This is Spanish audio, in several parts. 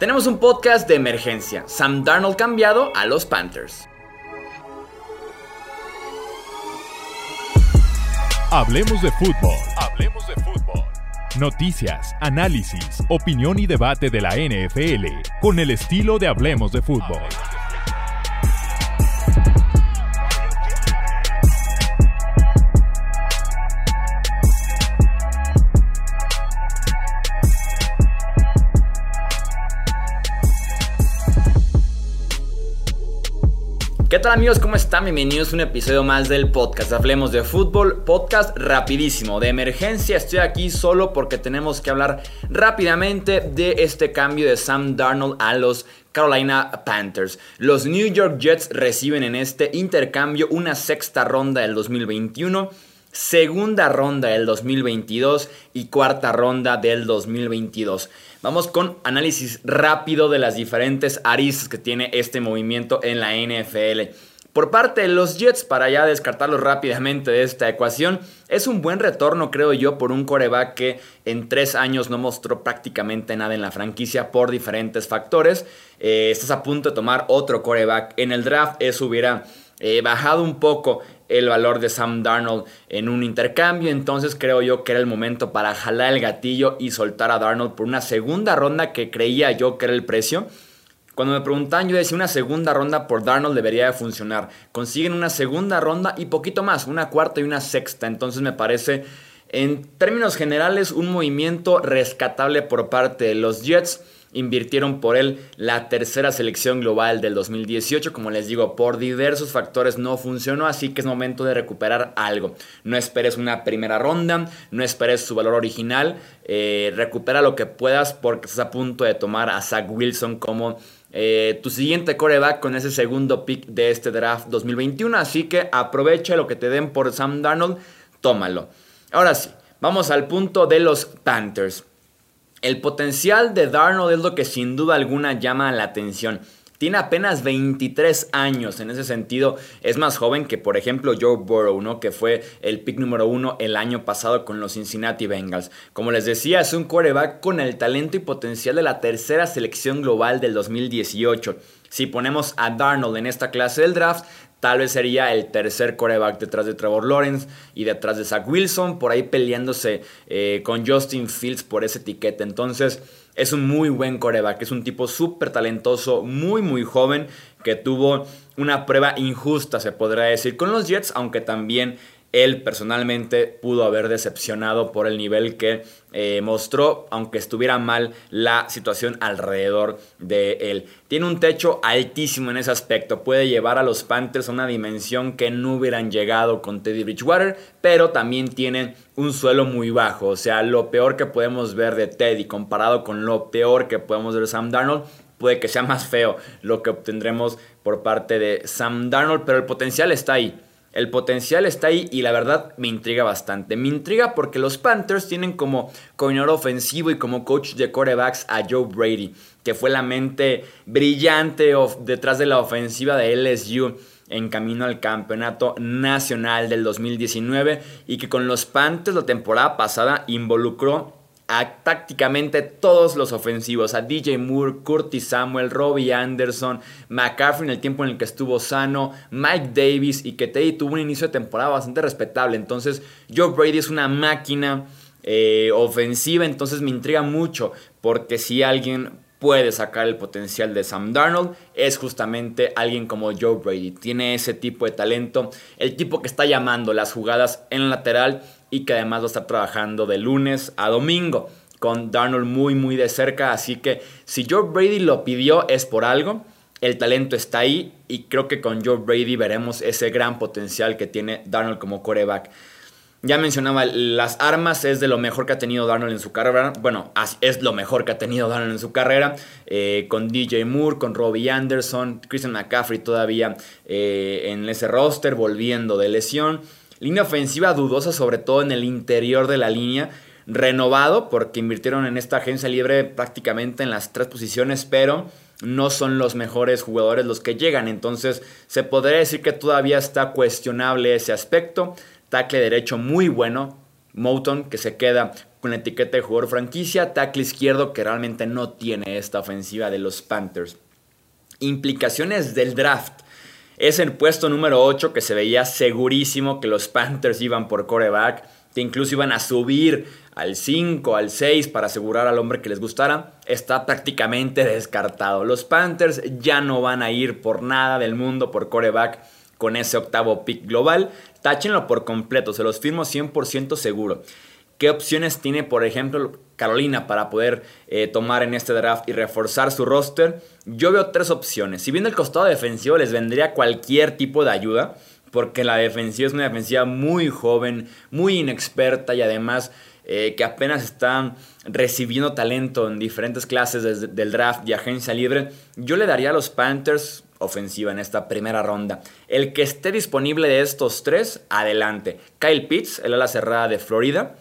Tenemos un podcast de emergencia. Sam Darnold cambiado a los Panthers. Hablemos de fútbol. Hablemos de fútbol. Noticias, análisis, opinión y debate de la NFL con el estilo de Hablemos de fútbol. Tal amigos? ¿Cómo están? Bienvenidos a un episodio más del podcast. Hablemos de fútbol, podcast rapidísimo, de emergencia. Estoy aquí solo porque tenemos que hablar rápidamente de este cambio de Sam Darnold a los Carolina Panthers. Los New York Jets reciben en este intercambio una sexta ronda del 2021 segunda ronda del 2022 y cuarta ronda del 2022. Vamos con análisis rápido de las diferentes aristas que tiene este movimiento en la NFL. Por parte de los Jets, para ya descartarlo rápidamente de esta ecuación, es un buen retorno, creo yo, por un coreback que en tres años no mostró prácticamente nada en la franquicia por diferentes factores. Eh, estás a punto de tomar otro coreback en el draft, eso hubiera eh, bajado un poco el valor de Sam Darnold en un intercambio. Entonces creo yo que era el momento para jalar el gatillo y soltar a Darnold por una segunda ronda que creía yo que era el precio. Cuando me preguntaban, yo decía una segunda ronda por Darnold debería de funcionar. Consiguen una segunda ronda y poquito más, una cuarta y una sexta. Entonces me parece, en términos generales, un movimiento rescatable por parte de los Jets invirtieron por él la tercera selección global del 2018. Como les digo, por diversos factores no funcionó, así que es momento de recuperar algo. No esperes una primera ronda, no esperes su valor original, eh, recupera lo que puedas porque estás a punto de tomar a Zach Wilson como... Eh, tu siguiente coreback con ese segundo pick de este draft 2021. Así que aprovecha lo que te den por Sam Darnold, tómalo. Ahora sí, vamos al punto de los Panthers. El potencial de Darnold es lo que sin duda alguna llama la atención. Tiene apenas 23 años, en ese sentido es más joven que por ejemplo Joe Burrow, ¿no? que fue el pick número uno el año pasado con los Cincinnati Bengals. Como les decía, es un quarterback con el talento y potencial de la tercera selección global del 2018. Si ponemos a Darnold en esta clase del draft, Tal vez sería el tercer coreback detrás de Trevor Lawrence y detrás de Zach Wilson, por ahí peleándose eh, con Justin Fields por ese etiqueta. Entonces es un muy buen coreback, es un tipo súper talentoso, muy muy joven, que tuvo una prueba injusta, se podría decir, con los Jets, aunque también él personalmente pudo haber decepcionado por el nivel que eh, mostró, aunque estuviera mal la situación alrededor de él. Tiene un techo altísimo en ese aspecto, puede llevar a los Panthers a una dimensión que no hubieran llegado con Teddy Bridgewater, pero también tienen un suelo muy bajo, o sea, lo peor que podemos ver de Teddy comparado con lo peor que podemos ver de Sam Darnold, puede que sea más feo lo que obtendremos por parte de Sam Darnold, pero el potencial está ahí. El potencial está ahí y la verdad me intriga bastante. Me intriga porque los Panthers tienen como coordinador ofensivo y como coach de corebacks a Joe Brady, que fue la mente brillante detrás de la ofensiva de LSU en camino al campeonato nacional del 2019 y que con los Panthers la temporada pasada involucró a tácticamente todos los ofensivos, a DJ Moore, Curtis Samuel, Robbie Anderson, McCaffrey en el tiempo en el que estuvo sano, Mike Davis y que tuvo un inicio de temporada bastante respetable. Entonces, Joe Brady es una máquina eh, ofensiva, entonces me intriga mucho porque si alguien puede sacar el potencial de Sam Darnold es justamente alguien como Joe Brady. Tiene ese tipo de talento, el tipo que está llamando las jugadas en lateral y que además va a estar trabajando de lunes a domingo con Darnold muy muy de cerca, así que si Joe Brady lo pidió es por algo, el talento está ahí y creo que con Joe Brady veremos ese gran potencial que tiene Darnold como coreback. Ya mencionaba, las armas es de lo mejor que ha tenido Darnold en su carrera. Bueno, es lo mejor que ha tenido Darnold en su carrera. Eh, con DJ Moore, con Robbie Anderson, Christian McCaffrey todavía eh, en ese roster, volviendo de lesión. Línea ofensiva dudosa, sobre todo en el interior de la línea. Renovado, porque invirtieron en esta agencia libre prácticamente en las tres posiciones, pero no son los mejores jugadores los que llegan. Entonces, se podría decir que todavía está cuestionable ese aspecto. Tackle derecho muy bueno, Mouton, que se queda con la etiqueta de jugador franquicia, tackle izquierdo que realmente no tiene esta ofensiva de los Panthers. Implicaciones del draft. Es el puesto número 8 que se veía segurísimo que los Panthers iban por coreback, que incluso iban a subir al 5, al 6 para asegurar al hombre que les gustara, está prácticamente descartado. Los Panthers ya no van a ir por nada del mundo por coreback con ese octavo pick global. Táchenlo por completo, se los firmo 100% seguro. ¿Qué opciones tiene, por ejemplo, Carolina para poder eh, tomar en este draft y reforzar su roster? Yo veo tres opciones. Si bien el costado defensivo les vendría cualquier tipo de ayuda, porque la defensiva es una defensiva muy joven, muy inexperta y además eh, que apenas están recibiendo talento en diferentes clases del draft y agencia libre, yo le daría a los Panthers ofensiva en esta primera ronda. El que esté disponible de estos tres, adelante. Kyle Pitts, el ala cerrada de Florida.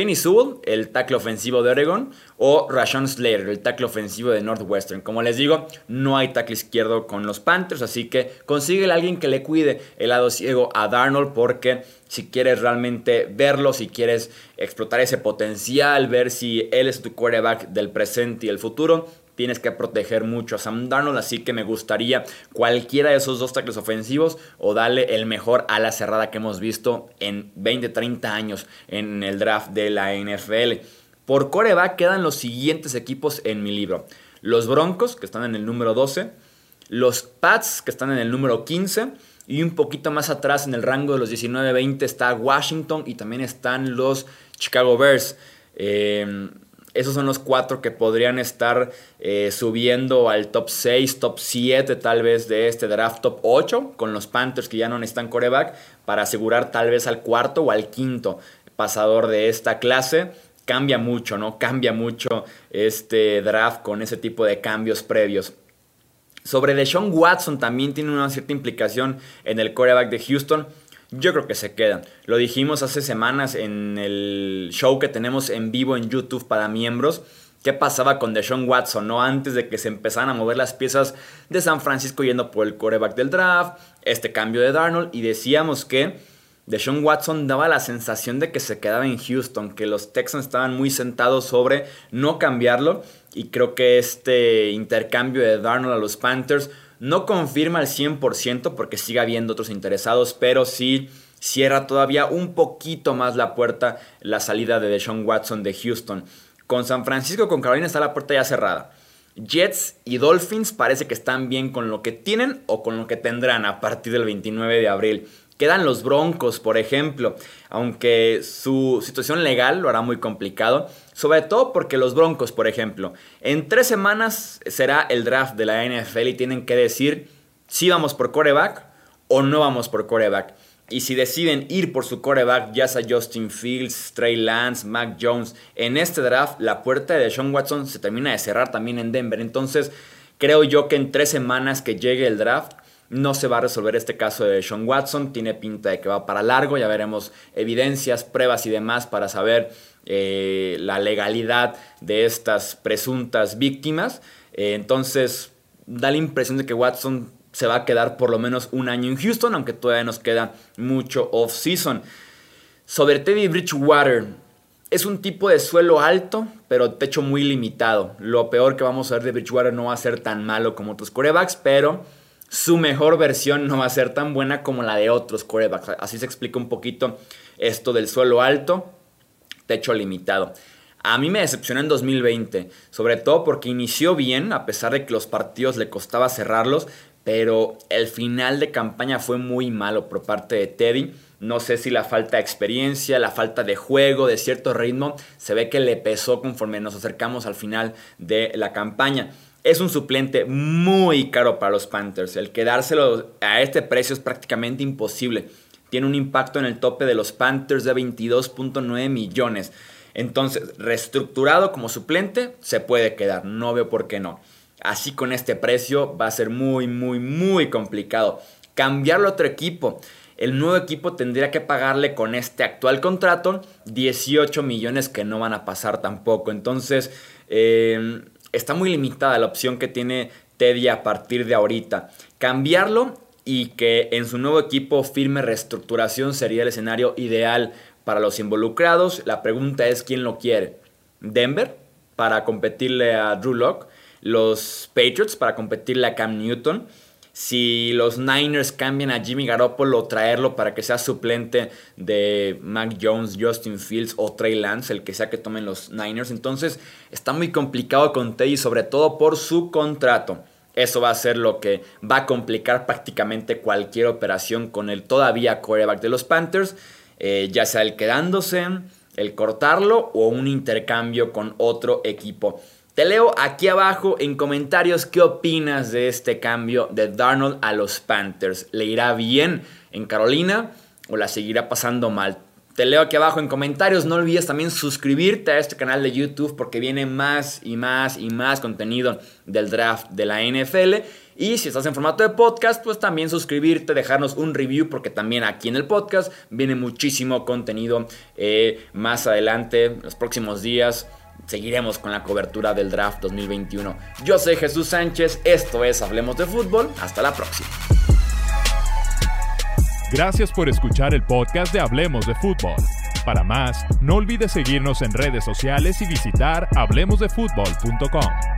Penny Sewell, el tackle ofensivo de Oregon, o Rashawn Slater, el tackle ofensivo de Northwestern. Como les digo, no hay tackle izquierdo con los Panthers, así que consigue a alguien que le cuide el lado ciego a Darnold, porque si quieres realmente verlo, si quieres explotar ese potencial, ver si él es tu quarterback del presente y el futuro, tienes que proteger mucho a Sam Darnold, así que me gustaría cualquiera de esos dos tackles ofensivos o darle el mejor a la cerrada que hemos visto en 20, 30 años en el draft de la NFL. Por coreback quedan los siguientes equipos en mi libro. Los Broncos, que están en el número 12. Los Pats, que están en el número 15. Y un poquito más atrás, en el rango de los 19-20, está Washington y también están los Chicago Bears. Eh, esos son los cuatro que podrían estar eh, subiendo al top 6, top 7 tal vez de este draft, top 8, con los Panthers que ya no necesitan coreback, para asegurar tal vez al cuarto o al quinto pasador de esta clase. Cambia mucho, ¿no? Cambia mucho este draft con ese tipo de cambios previos. Sobre Deshaun Watson también tiene una cierta implicación en el coreback de Houston. Yo creo que se quedan. Lo dijimos hace semanas en el show que tenemos en vivo en YouTube para miembros. ¿Qué pasaba con Deshaun Watson, no? Antes de que se empezaran a mover las piezas de San Francisco yendo por el coreback del draft, este cambio de Darnold, y decíamos que Deshaun Watson daba la sensación de que se quedaba en Houston, que los Texans estaban muy sentados sobre no cambiarlo, y creo que este intercambio de Darnold a los Panthers no confirma al 100% porque sigue habiendo otros interesados, pero sí cierra todavía un poquito más la puerta la salida de Deshaun Watson de Houston. Con San Francisco, con Carolina está la puerta ya cerrada. Jets y Dolphins parece que están bien con lo que tienen o con lo que tendrán a partir del 29 de abril. Quedan los Broncos, por ejemplo, aunque su situación legal lo hará muy complicado, sobre todo porque los Broncos, por ejemplo, en tres semanas será el draft de la NFL y tienen que decir si vamos por coreback o no vamos por coreback. Y si deciden ir por su coreback, ya sea Justin Fields, Trey Lance, Mac Jones, en este draft la puerta de Sean Watson se termina de cerrar también en Denver. Entonces, creo yo que en tres semanas que llegue el draft, no se va a resolver este caso de Sean Watson, tiene pinta de que va para largo, ya veremos evidencias, pruebas y demás para saber eh, la legalidad de estas presuntas víctimas. Eh, entonces, da la impresión de que Watson se va a quedar por lo menos un año en Houston, aunque todavía nos queda mucho off-season. Sobre Teddy Bridgewater, es un tipo de suelo alto, pero techo muy limitado. Lo peor que vamos a ver de Bridgewater no va a ser tan malo como otros corebacks, pero su mejor versión no va a ser tan buena como la de otros corebacks. Así se explica un poquito esto del suelo alto, techo limitado. A mí me decepcionó en 2020, sobre todo porque inició bien, a pesar de que los partidos le costaba cerrarlos, pero el final de campaña fue muy malo por parte de Teddy. No sé si la falta de experiencia, la falta de juego, de cierto ritmo, se ve que le pesó conforme nos acercamos al final de la campaña. Es un suplente muy caro para los Panthers. El quedárselo a este precio es prácticamente imposible. Tiene un impacto en el tope de los Panthers de 22.9 millones. Entonces, reestructurado como suplente, se puede quedar. No veo por qué no. Así con este precio va a ser muy, muy, muy complicado. Cambiarlo a otro equipo. El nuevo equipo tendría que pagarle con este actual contrato 18 millones que no van a pasar tampoco. Entonces, eh, está muy limitada la opción que tiene Teddy a partir de ahorita. Cambiarlo y que en su nuevo equipo firme reestructuración sería el escenario ideal para los involucrados. La pregunta es quién lo quiere. Denver para competirle a Drew Locke, los Patriots para competirle a Cam Newton. Si los Niners cambian a Jimmy Garoppolo, traerlo para que sea suplente de Mac Jones, Justin Fields o Trey Lance, el que sea que tomen los Niners. Entonces está muy complicado con Teddy, sobre todo por su contrato. Eso va a ser lo que va a complicar prácticamente cualquier operación con el todavía quarterback de los Panthers, eh, ya sea el quedándose, el cortarlo o un intercambio con otro equipo. Te leo aquí abajo en comentarios qué opinas de este cambio de Darnold a los Panthers. ¿Le irá bien en Carolina o la seguirá pasando mal? Te leo aquí abajo en comentarios. No olvides también suscribirte a este canal de YouTube porque viene más y más y más contenido del draft de la NFL. Y si estás en formato de podcast, pues también suscribirte, dejarnos un review porque también aquí en el podcast viene muchísimo contenido eh, más adelante, los próximos días seguiremos con la cobertura del draft 2021. Yo soy Jesús Sánchez, esto es Hablemos de Fútbol, hasta la próxima. Gracias por escuchar el podcast de Hablemos de Fútbol. Para más, no olvides seguirnos en redes sociales y visitar hablemosdefutbol.com.